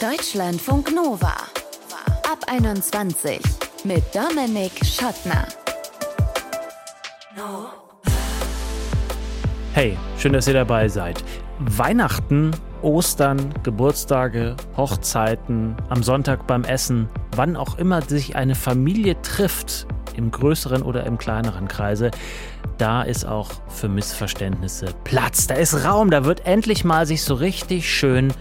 Deutschlandfunk Nova. Ab 21 mit Dominik Schottner. Hey, schön, dass ihr dabei seid. Weihnachten, Ostern, Geburtstage, Hochzeiten, am Sonntag beim Essen, wann auch immer sich eine Familie trifft, im größeren oder im kleineren Kreise, da ist auch für Missverständnisse Platz. Da ist Raum, da wird endlich mal sich so richtig schön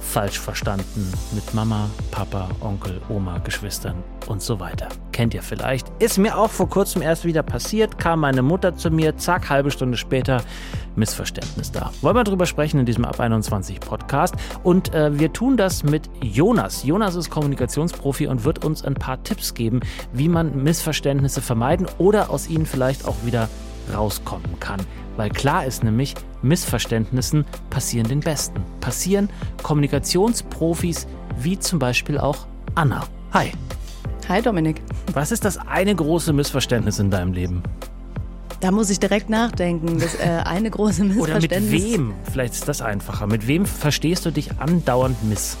falsch verstanden. Mit Mama, Papa, Onkel, Oma, Geschwistern und so weiter. Kennt ihr vielleicht? Ist mir auch vor kurzem erst wieder passiert, kam meine Mutter zu mir, zack, halbe Stunde später, Missverständnis da. Wollen wir drüber sprechen in diesem Ab 21 Podcast und äh, wir tun das mit Jonas. Jonas ist Kommunikationsprofi und wird uns ein paar Tipps geben, wie man Missverständnisse vermeiden oder aus ihnen vielleicht auch wieder rauskommen kann. Weil klar ist nämlich, Missverständnissen passieren den Besten. Passieren Kommunikationsprofis wie zum Beispiel auch Anna. Hi. Hi Dominik. Was ist das eine große Missverständnis in deinem Leben? Da muss ich direkt nachdenken. Das äh, eine große Missverständnis. Oder mit wem? Vielleicht ist das einfacher. Mit wem verstehst du dich andauernd miss?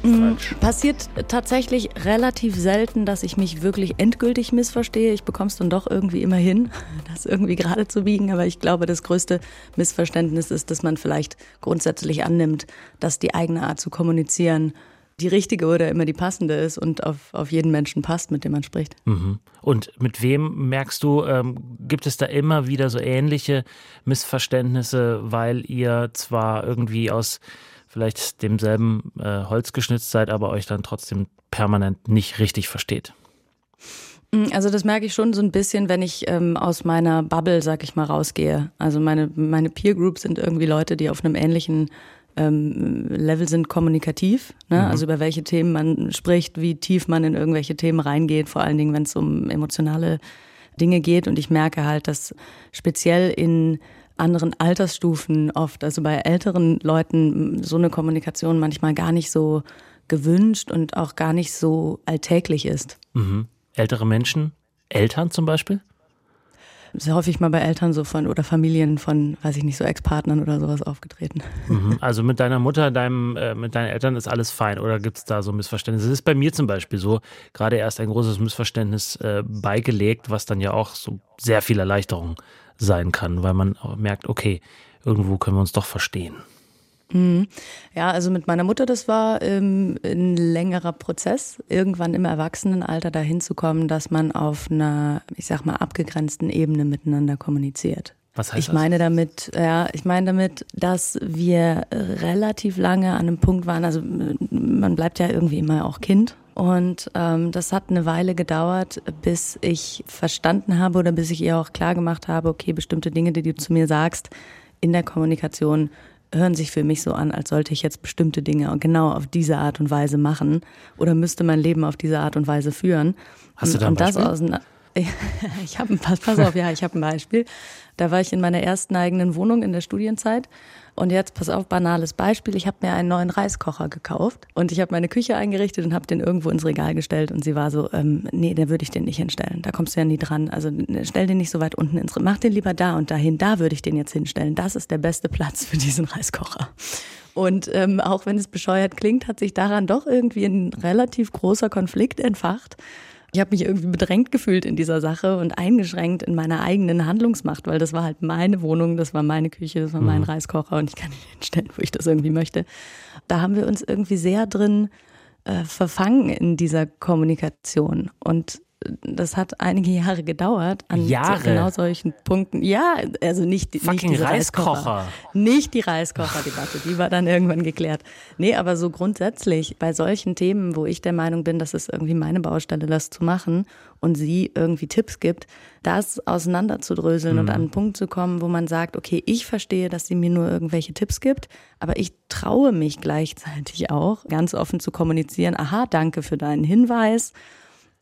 Falsch. Passiert tatsächlich relativ selten, dass ich mich wirklich endgültig missverstehe. Ich bekomme es dann doch irgendwie immer hin, das irgendwie gerade zu biegen. Aber ich glaube, das größte Missverständnis ist, dass man vielleicht grundsätzlich annimmt, dass die eigene Art zu kommunizieren die richtige oder immer die passende ist und auf, auf jeden Menschen passt, mit dem man spricht. Mhm. Und mit wem merkst du, ähm, gibt es da immer wieder so ähnliche Missverständnisse, weil ihr zwar irgendwie aus vielleicht demselben äh, Holz geschnitzt seid, aber euch dann trotzdem permanent nicht richtig versteht? Mm, also das merke ich schon so ein bisschen, wenn ich ähm, aus meiner Bubble, sag ich mal, rausgehe. Also meine, meine Peer Group sind irgendwie Leute, die auf einem ähnlichen ähm, Level sind kommunikativ, ne? Mhm. also über welche Themen man spricht, wie tief man in irgendwelche Themen reingeht, vor allen Dingen, wenn es um emotionale Dinge geht. Und ich merke halt, dass speziell in anderen Altersstufen oft, also bei älteren Leuten, so eine Kommunikation manchmal gar nicht so gewünscht und auch gar nicht so alltäglich ist. Mhm. Ältere Menschen, Eltern zum Beispiel? Sehr häufig mal bei Eltern so von oder Familien von, weiß ich nicht, so Ex-Partnern oder sowas aufgetreten. Mhm. Also mit deiner Mutter, deinem, äh, mit deinen Eltern ist alles fein oder gibt es da so Missverständnisse? Das ist bei mir zum Beispiel so, gerade erst ein großes Missverständnis äh, beigelegt, was dann ja auch so sehr viel Erleichterung sein kann, weil man merkt, okay, irgendwo können wir uns doch verstehen. Mhm. Ja, also mit meiner Mutter, das war ähm, ein längerer Prozess, irgendwann im Erwachsenenalter dahin zu kommen, dass man auf einer, ich sag mal, abgegrenzten Ebene miteinander kommuniziert. Was heißt ich meine das? damit, ja, ich meine damit, dass wir relativ lange an einem Punkt waren, also man bleibt ja irgendwie immer auch Kind und ähm, das hat eine Weile gedauert, bis ich verstanden habe oder bis ich ihr auch klar gemacht habe, okay, bestimmte Dinge, die du zu mir sagst, in der Kommunikation hören sich für mich so an, als sollte ich jetzt bestimmte Dinge genau auf diese Art und Weise machen oder müsste mein Leben auf diese Art und Weise führen. Hast du da ein und das Beispiel? aus, ich habe ein pass, pass auf, ja, ich habe ein Beispiel. Da war ich in meiner ersten eigenen Wohnung in der Studienzeit und jetzt, pass auf, banales Beispiel. Ich habe mir einen neuen Reiskocher gekauft und ich habe meine Küche eingerichtet und habe den irgendwo ins Regal gestellt. Und sie war so, ähm, nee, da würde ich den nicht hinstellen. Da kommst du ja nie dran. Also stell den nicht so weit unten ins Mach den lieber da und dahin. Da würde ich den jetzt hinstellen. Das ist der beste Platz für diesen Reiskocher. Und ähm, auch wenn es bescheuert klingt, hat sich daran doch irgendwie ein relativ großer Konflikt entfacht. Ich habe mich irgendwie bedrängt gefühlt in dieser Sache und eingeschränkt in meiner eigenen Handlungsmacht, weil das war halt meine Wohnung, das war meine Küche, das war mein mhm. Reiskocher und ich kann ihn hinstellen, wo ich das irgendwie möchte. Da haben wir uns irgendwie sehr drin äh, verfangen in dieser Kommunikation und das hat einige Jahre gedauert an Jahre. genau solchen Punkten. Ja, also nicht, Fucking nicht die Reiskocher. Reiskocher. Nicht die Reiskocher-Debatte, die war dann irgendwann geklärt. Nee, aber so grundsätzlich bei solchen Themen, wo ich der Meinung bin, dass es irgendwie meine Baustelle, das zu machen und sie irgendwie Tipps gibt, das auseinanderzudröseln mhm. und an einen Punkt zu kommen, wo man sagt, okay, ich verstehe, dass sie mir nur irgendwelche Tipps gibt, aber ich traue mich gleichzeitig auch, ganz offen zu kommunizieren, aha, danke für deinen Hinweis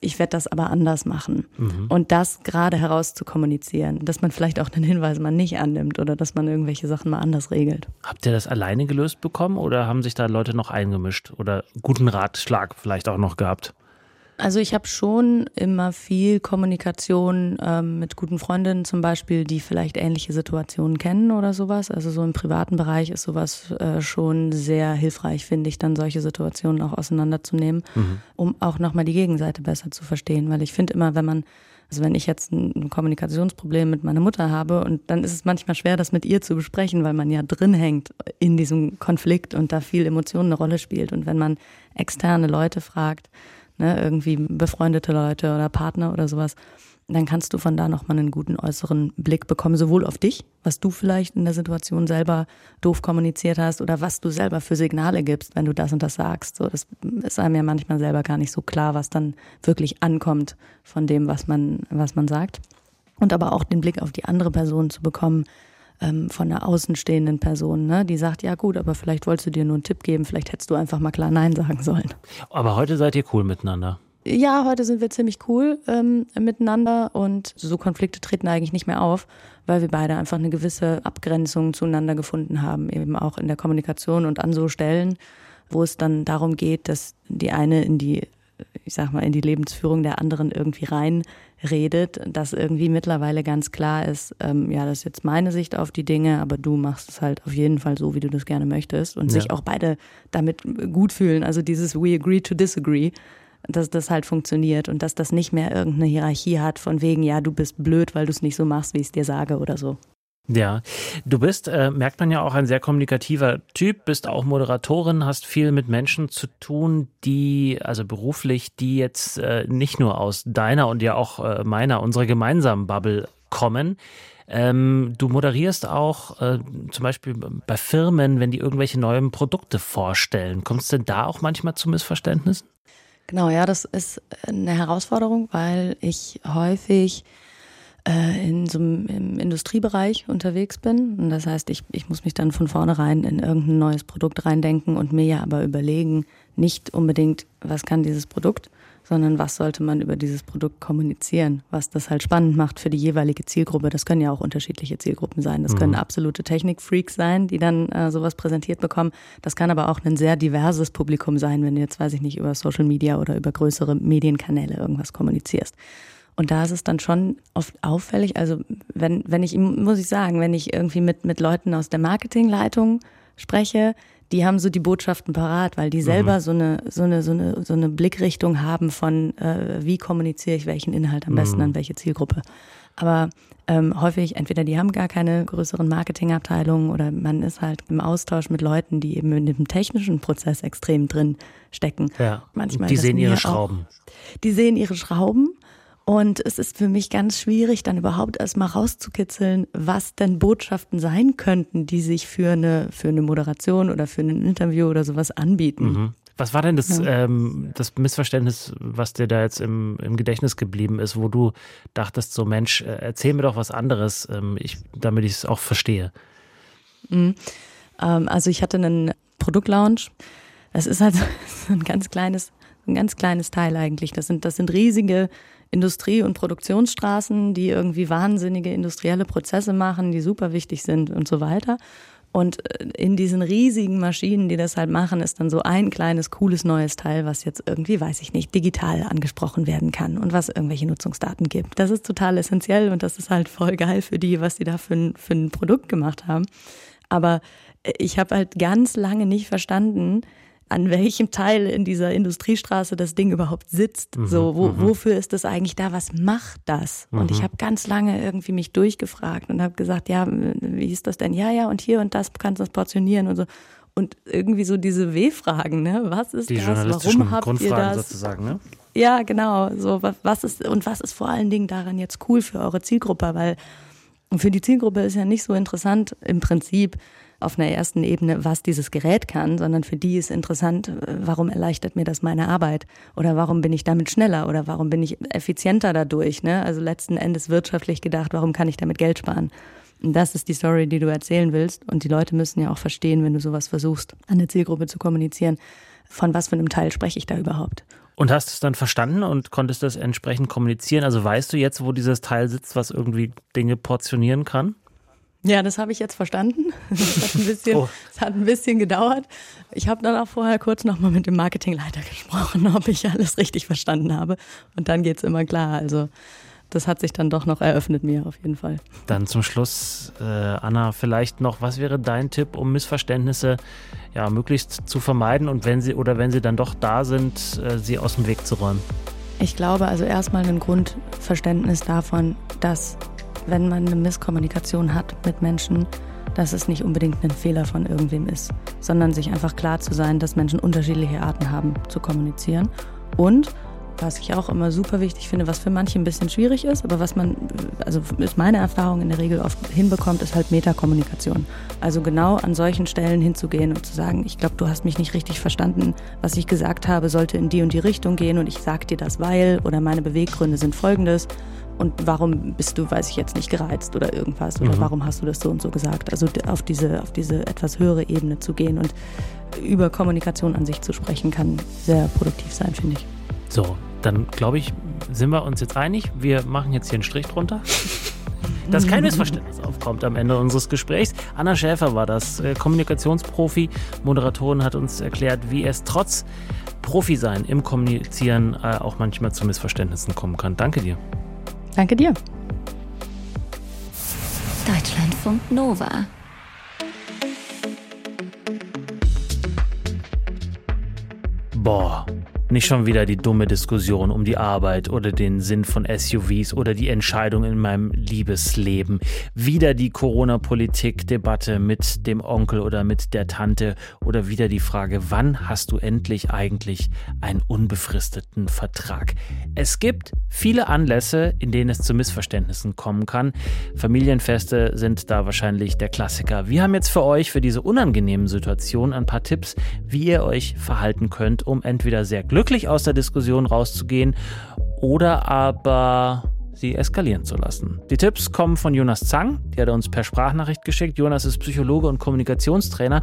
ich werde das aber anders machen. Mhm. Und das gerade heraus zu kommunizieren, dass man vielleicht auch einen Hinweis mal nicht annimmt oder dass man irgendwelche Sachen mal anders regelt. Habt ihr das alleine gelöst bekommen oder haben sich da Leute noch eingemischt oder guten Ratschlag vielleicht auch noch gehabt? Also ich habe schon immer viel Kommunikation ähm, mit guten Freundinnen zum Beispiel, die vielleicht ähnliche Situationen kennen oder sowas. Also so im privaten Bereich ist sowas äh, schon sehr hilfreich, finde ich, dann solche Situationen auch auseinanderzunehmen, mhm. um auch nochmal die Gegenseite besser zu verstehen. Weil ich finde immer, wenn man also wenn ich jetzt ein Kommunikationsproblem mit meiner Mutter habe und dann ist es manchmal schwer, das mit ihr zu besprechen, weil man ja drin hängt in diesem Konflikt und da viel Emotionen eine Rolle spielt. Und wenn man externe Leute fragt, ne, irgendwie befreundete Leute oder Partner oder sowas, dann kannst du von da nochmal einen guten äußeren Blick bekommen, sowohl auf dich, was du vielleicht in der Situation selber doof kommuniziert hast oder was du selber für Signale gibst, wenn du das und das sagst. So, das ist einem ja manchmal selber gar nicht so klar, was dann wirklich ankommt von dem, was man, was man sagt. Und aber auch den Blick auf die andere Person zu bekommen, ähm, von einer außenstehenden Person, ne? die sagt, ja gut, aber vielleicht wolltest du dir nur einen Tipp geben, vielleicht hättest du einfach mal klar Nein sagen sollen. Aber heute seid ihr cool miteinander. Ja, heute sind wir ziemlich cool ähm, miteinander und so Konflikte treten eigentlich nicht mehr auf, weil wir beide einfach eine gewisse Abgrenzung zueinander gefunden haben, eben auch in der Kommunikation und an so Stellen, wo es dann darum geht, dass die eine in die, ich sag mal, in die Lebensführung der anderen irgendwie reinredet, dass irgendwie mittlerweile ganz klar ist, ähm, ja, das ist jetzt meine Sicht auf die Dinge, aber du machst es halt auf jeden Fall so, wie du das gerne möchtest und ja. sich auch beide damit gut fühlen. Also dieses We agree to disagree dass das halt funktioniert und dass das nicht mehr irgendeine Hierarchie hat von wegen, ja, du bist blöd, weil du es nicht so machst, wie ich es dir sage oder so. Ja, du bist, äh, merkt man ja auch, ein sehr kommunikativer Typ, bist auch Moderatorin, hast viel mit Menschen zu tun, die, also beruflich, die jetzt äh, nicht nur aus deiner und ja auch äh, meiner, unserer gemeinsamen Bubble kommen. Ähm, du moderierst auch äh, zum Beispiel bei Firmen, wenn die irgendwelche neuen Produkte vorstellen. Kommst du denn da auch manchmal zu Missverständnissen? Genau, ja, das ist eine Herausforderung, weil ich häufig äh, in so einem im Industriebereich unterwegs bin. Und das heißt, ich, ich muss mich dann von vornherein in irgendein neues Produkt reindenken und mir ja aber überlegen, nicht unbedingt, was kann dieses Produkt, sondern was sollte man über dieses Produkt kommunizieren, was das halt spannend macht für die jeweilige Zielgruppe. Das können ja auch unterschiedliche Zielgruppen sein. Das mhm. können absolute Technikfreaks sein, die dann äh, sowas präsentiert bekommen. Das kann aber auch ein sehr diverses Publikum sein, wenn du jetzt, weiß ich nicht, über Social Media oder über größere Medienkanäle irgendwas kommunizierst. Und da ist es dann schon oft auffällig. Also wenn, wenn ich, muss ich sagen, wenn ich irgendwie mit, mit Leuten aus der Marketingleitung spreche, die haben so die Botschaften parat, weil die selber mhm. so eine so eine so eine so eine Blickrichtung haben von äh, wie kommuniziere ich welchen Inhalt am besten mhm. an welche Zielgruppe. Aber ähm, häufig entweder die haben gar keine größeren Marketingabteilungen oder man ist halt im Austausch mit Leuten, die eben in dem technischen Prozess extrem drin stecken. Ja. Manchmal die sehen ihre Schrauben. Auch, die sehen ihre Schrauben und es ist für mich ganz schwierig, dann überhaupt erstmal rauszukitzeln, was denn Botschaften sein könnten, die sich für eine, für eine Moderation oder für ein Interview oder sowas anbieten. Mhm. Was war denn das, ja. ähm, das Missverständnis, was dir da jetzt im, im Gedächtnis geblieben ist, wo du dachtest, so Mensch, äh, erzähl mir doch was anderes, ähm, ich, damit ich es auch verstehe? Mhm. Ähm, also ich hatte einen Produktlaunch. Das ist halt ein ganz kleines, ein ganz kleines Teil eigentlich. Das sind, das sind riesige Industrie- und Produktionsstraßen, die irgendwie wahnsinnige industrielle Prozesse machen, die super wichtig sind und so weiter. Und äh, in diesen riesigen Maschinen, die das halt machen, ist dann so ein kleines, cooles neues Teil, was jetzt irgendwie, weiß ich nicht, digital angesprochen werden kann und was irgendwelche Nutzungsdaten gibt. Das ist total essentiell und das ist halt voll geil für die, was die da für ein, für ein Produkt gemacht haben. Aber äh, ich habe halt ganz lange nicht verstanden, an welchem Teil in dieser Industriestraße das Ding überhaupt sitzt. Mhm, so, wo, mhm. wofür ist das eigentlich da? Was macht das? Mhm. Und ich mhm. habe ganz lange irgendwie mich durchgefragt und habe gesagt, ja, wie ist das denn? Ja, ja, und hier und das kannst du das portionieren und so. Und irgendwie so diese W-Fragen, ne? Was ist Die das? Warum habt Grundfragen ihr das? sozusagen, ne? Ja, genau. So, was ist, und was ist vor allen Dingen daran jetzt cool für eure Zielgruppe? Weil für die Zielgruppe ist ja nicht so interessant im Prinzip, auf einer ersten Ebene, was dieses Gerät kann, sondern für die ist interessant, warum erleichtert mir das meine Arbeit oder warum bin ich damit schneller oder warum bin ich effizienter dadurch. Ne? Also letzten Endes wirtschaftlich gedacht, warum kann ich damit Geld sparen? Und das ist die Story, die du erzählen willst. Und die Leute müssen ja auch verstehen, wenn du sowas versuchst, an eine Zielgruppe zu kommunizieren, von was für einem Teil spreche ich da überhaupt. Und hast es dann verstanden und konntest das entsprechend kommunizieren? Also weißt du jetzt, wo dieses Teil sitzt, was irgendwie Dinge portionieren kann? Ja, das habe ich jetzt verstanden. Das hat ein bisschen, oh. das hat ein bisschen gedauert. Ich habe dann auch vorher kurz nochmal mit dem Marketingleiter gesprochen, ob ich alles richtig verstanden habe. Und dann geht es immer klar. Also das hat sich dann doch noch eröffnet mir auf jeden Fall. Dann zum Schluss, äh, Anna, vielleicht noch, was wäre dein Tipp, um Missverständnisse ja möglichst zu vermeiden und wenn sie oder wenn sie dann doch da sind, äh, sie aus dem Weg zu räumen? Ich glaube also erstmal ein Grundverständnis davon, dass wenn man eine Misskommunikation hat mit Menschen, dass es nicht unbedingt ein Fehler von irgendwem ist, sondern sich einfach klar zu sein, dass Menschen unterschiedliche Arten haben zu kommunizieren. Und was ich auch immer super wichtig finde, was für manche ein bisschen schwierig ist, aber was man, also ist meine Erfahrung in der Regel oft hinbekommt, ist halt Metakommunikation. Also genau an solchen Stellen hinzugehen und zu sagen, ich glaube, du hast mich nicht richtig verstanden, was ich gesagt habe, sollte in die und die Richtung gehen und ich sag dir das, weil oder meine Beweggründe sind folgendes und warum bist du, weiß ich jetzt nicht, gereizt oder irgendwas oder mhm. warum hast du das so und so gesagt? Also auf diese, auf diese etwas höhere Ebene zu gehen und über Kommunikation an sich zu sprechen, kann sehr produktiv sein, finde ich. So, dann glaube ich, sind wir uns jetzt einig. Wir machen jetzt hier einen Strich drunter. Dass kein Missverständnis aufkommt am Ende unseres Gesprächs. Anna Schäfer war das, äh, Kommunikationsprofi, Moderatorin, hat uns erklärt, wie es trotz Profi-Sein im Kommunizieren äh, auch manchmal zu Missverständnissen kommen kann. Danke dir. Danke dir. Deutschlandfunk Nova. Boah. Nicht schon wieder die dumme Diskussion um die Arbeit oder den Sinn von SUVs oder die Entscheidung in meinem Liebesleben. Wieder die Corona-Politik-Debatte mit dem Onkel oder mit der Tante oder wieder die Frage, wann hast du endlich eigentlich einen unbefristeten Vertrag? Es gibt viele Anlässe, in denen es zu Missverständnissen kommen kann. Familienfeste sind da wahrscheinlich der Klassiker. Wir haben jetzt für euch für diese unangenehmen Situationen ein paar Tipps, wie ihr euch verhalten könnt, um entweder sehr glücklich glücklich aus der Diskussion rauszugehen oder aber sie eskalieren zu lassen. Die Tipps kommen von Jonas Zang, die hat er uns per Sprachnachricht geschickt. Jonas ist Psychologe und Kommunikationstrainer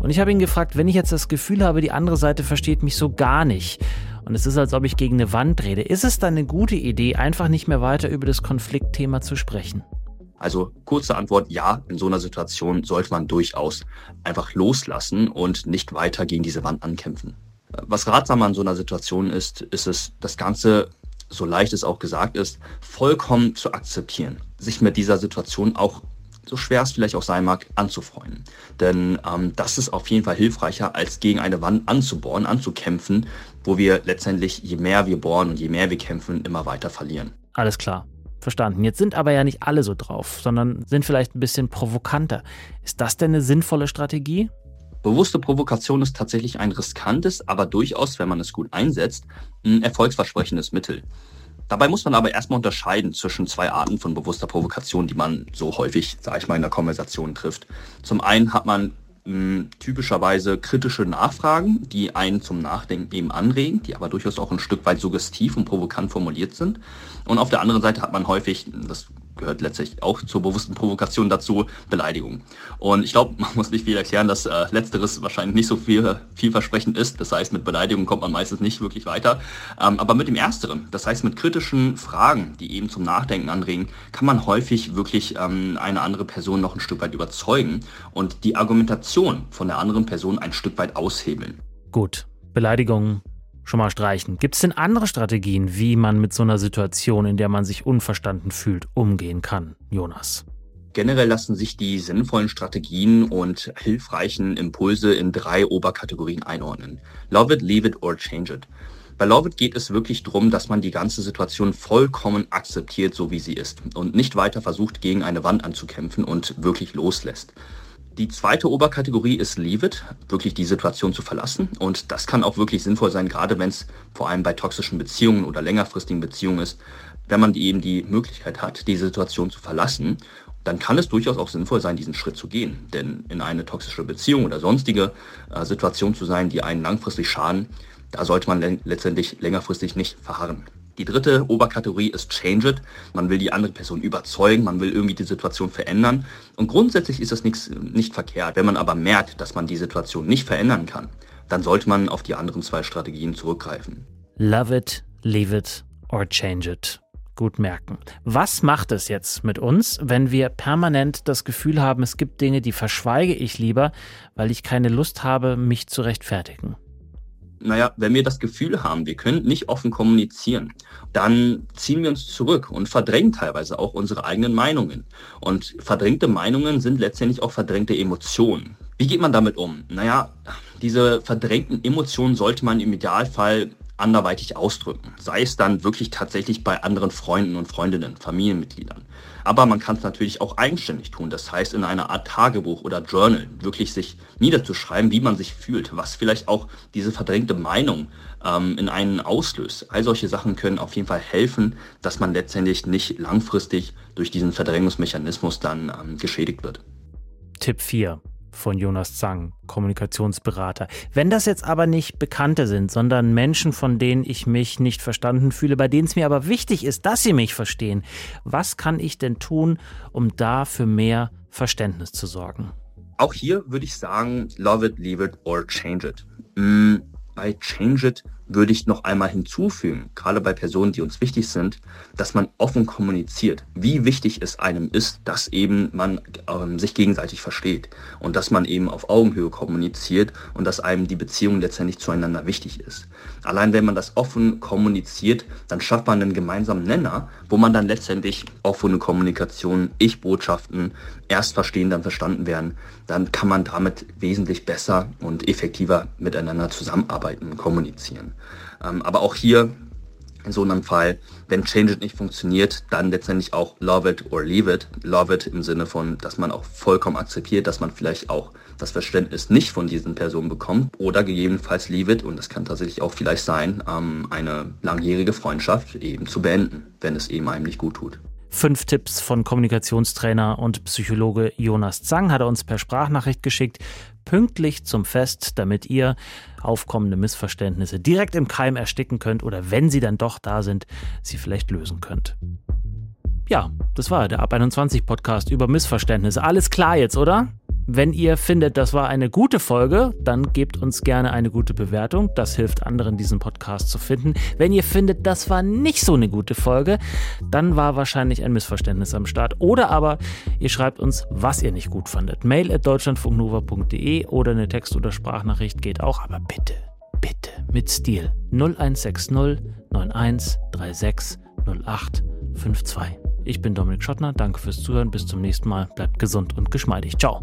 und ich habe ihn gefragt, wenn ich jetzt das Gefühl habe, die andere Seite versteht mich so gar nicht und es ist, als ob ich gegen eine Wand rede, ist es dann eine gute Idee, einfach nicht mehr weiter über das Konfliktthema zu sprechen? Also kurze Antwort, ja, in so einer Situation sollte man durchaus einfach loslassen und nicht weiter gegen diese Wand ankämpfen. Was ratsam an so einer Situation ist, ist es, das Ganze, so leicht es auch gesagt ist, vollkommen zu akzeptieren. Sich mit dieser Situation auch, so schwer es vielleicht auch sein mag, anzufreunden. Denn ähm, das ist auf jeden Fall hilfreicher, als gegen eine Wand anzubohren, anzukämpfen, wo wir letztendlich, je mehr wir bohren und je mehr wir kämpfen, immer weiter verlieren. Alles klar. Verstanden. Jetzt sind aber ja nicht alle so drauf, sondern sind vielleicht ein bisschen provokanter. Ist das denn eine sinnvolle Strategie? Bewusste Provokation ist tatsächlich ein riskantes, aber durchaus, wenn man es gut einsetzt, ein erfolgsversprechendes Mittel. Dabei muss man aber erstmal unterscheiden zwischen zwei Arten von bewusster Provokation, die man so häufig, sage ich mal, in der Konversation trifft. Zum einen hat man mh, typischerweise kritische Nachfragen, die einen zum Nachdenken eben anregen, die aber durchaus auch ein Stück weit suggestiv und provokant formuliert sind. Und auf der anderen Seite hat man häufig, das gehört letztlich auch zur bewussten Provokation dazu, Beleidigung. Und ich glaube, man muss nicht viel erklären, dass äh, letzteres wahrscheinlich nicht so viel vielversprechend ist. Das heißt, mit Beleidigung kommt man meistens nicht wirklich weiter. Ähm, aber mit dem Ersteren, das heißt mit kritischen Fragen, die eben zum Nachdenken anregen, kann man häufig wirklich ähm, eine andere Person noch ein Stück weit überzeugen und die Argumentation von der anderen Person ein Stück weit aushebeln. Gut, Beleidigung schon mal streichen. Gibt es denn andere Strategien, wie man mit so einer Situation, in der man sich unverstanden fühlt, umgehen kann, Jonas? Generell lassen sich die sinnvollen Strategien und hilfreichen Impulse in drei Oberkategorien einordnen. Love it, leave it or change it. Bei Love It geht es wirklich darum, dass man die ganze Situation vollkommen akzeptiert, so wie sie ist und nicht weiter versucht, gegen eine Wand anzukämpfen und wirklich loslässt. Die zweite Oberkategorie ist Leave It, wirklich die Situation zu verlassen. Und das kann auch wirklich sinnvoll sein, gerade wenn es vor allem bei toxischen Beziehungen oder längerfristigen Beziehungen ist. Wenn man eben die Möglichkeit hat, die Situation zu verlassen, dann kann es durchaus auch sinnvoll sein, diesen Schritt zu gehen. Denn in eine toxische Beziehung oder sonstige äh, Situation zu sein, die einen langfristig schaden, da sollte man letztendlich längerfristig nicht verharren. Die dritte Oberkategorie ist Change It. Man will die andere Person überzeugen, man will irgendwie die Situation verändern. Und grundsätzlich ist das nichts, nicht verkehrt. Wenn man aber merkt, dass man die Situation nicht verändern kann, dann sollte man auf die anderen zwei Strategien zurückgreifen. Love it, leave it or change it. gut merken. Was macht es jetzt mit uns, wenn wir permanent das Gefühl haben, es gibt Dinge, die verschweige ich lieber, weil ich keine Lust habe, mich zu rechtfertigen? Naja, wenn wir das Gefühl haben, wir können nicht offen kommunizieren, dann ziehen wir uns zurück und verdrängen teilweise auch unsere eigenen Meinungen. Und verdrängte Meinungen sind letztendlich auch verdrängte Emotionen. Wie geht man damit um? Naja, diese verdrängten Emotionen sollte man im Idealfall anderweitig ausdrücken. Sei es dann wirklich tatsächlich bei anderen Freunden und Freundinnen, Familienmitgliedern. Aber man kann es natürlich auch eigenständig tun. Das heißt, in einer Art Tagebuch oder Journal wirklich sich niederzuschreiben, wie man sich fühlt, was vielleicht auch diese verdrängte Meinung ähm, in einen auslöst. All solche Sachen können auf jeden Fall helfen, dass man letztendlich nicht langfristig durch diesen Verdrängungsmechanismus dann ähm, geschädigt wird. Tipp 4 von Jonas Zang, Kommunikationsberater. Wenn das jetzt aber nicht Bekannte sind, sondern Menschen, von denen ich mich nicht verstanden fühle, bei denen es mir aber wichtig ist, dass sie mich verstehen, was kann ich denn tun, um da für mehr Verständnis zu sorgen? Auch hier würde ich sagen, love it, leave it or change it. Mm, bei Change It würde ich noch einmal hinzufügen, gerade bei Personen, die uns wichtig sind, dass man offen kommuniziert, wie wichtig es einem ist, dass eben man ähm, sich gegenseitig versteht und dass man eben auf Augenhöhe kommuniziert und dass einem die Beziehung letztendlich zueinander wichtig ist. Allein wenn man das offen kommuniziert, dann schafft man einen gemeinsamen Nenner, wo man dann letztendlich offene Kommunikation, Ich-Botschaften erst verstehen, dann verstanden werden, dann kann man damit wesentlich besser und effektiver miteinander zusammenarbeiten und kommunizieren. Ähm, aber auch hier in so einem Fall, wenn Change It nicht funktioniert, dann letztendlich auch Love It or Leave It. Love It im Sinne von, dass man auch vollkommen akzeptiert, dass man vielleicht auch das Verständnis nicht von diesen Personen bekommt oder gegebenenfalls Leave It, und das kann tatsächlich auch vielleicht sein, ähm, eine langjährige Freundschaft eben zu beenden, wenn es eben einem nicht gut tut. Fünf Tipps von Kommunikationstrainer und Psychologe Jonas Zang hat er uns per Sprachnachricht geschickt, pünktlich zum Fest, damit ihr aufkommende Missverständnisse direkt im Keim ersticken könnt oder wenn sie dann doch da sind, sie vielleicht lösen könnt. Ja, das war der Ab 21 Podcast über Missverständnisse. Alles klar jetzt, oder? Wenn ihr findet, das war eine gute Folge, dann gebt uns gerne eine gute Bewertung. Das hilft anderen, diesen Podcast zu finden. Wenn ihr findet, das war nicht so eine gute Folge, dann war wahrscheinlich ein Missverständnis am Start. Oder aber ihr schreibt uns, was ihr nicht gut fandet. Mail at deutschlandfunknova.de oder eine Text- oder Sprachnachricht geht auch. Aber bitte, bitte mit Stil 0160 9136 0852. Ich bin Dominik Schottner, danke fürs Zuhören, bis zum nächsten Mal, bleibt gesund und geschmeidig. Ciao.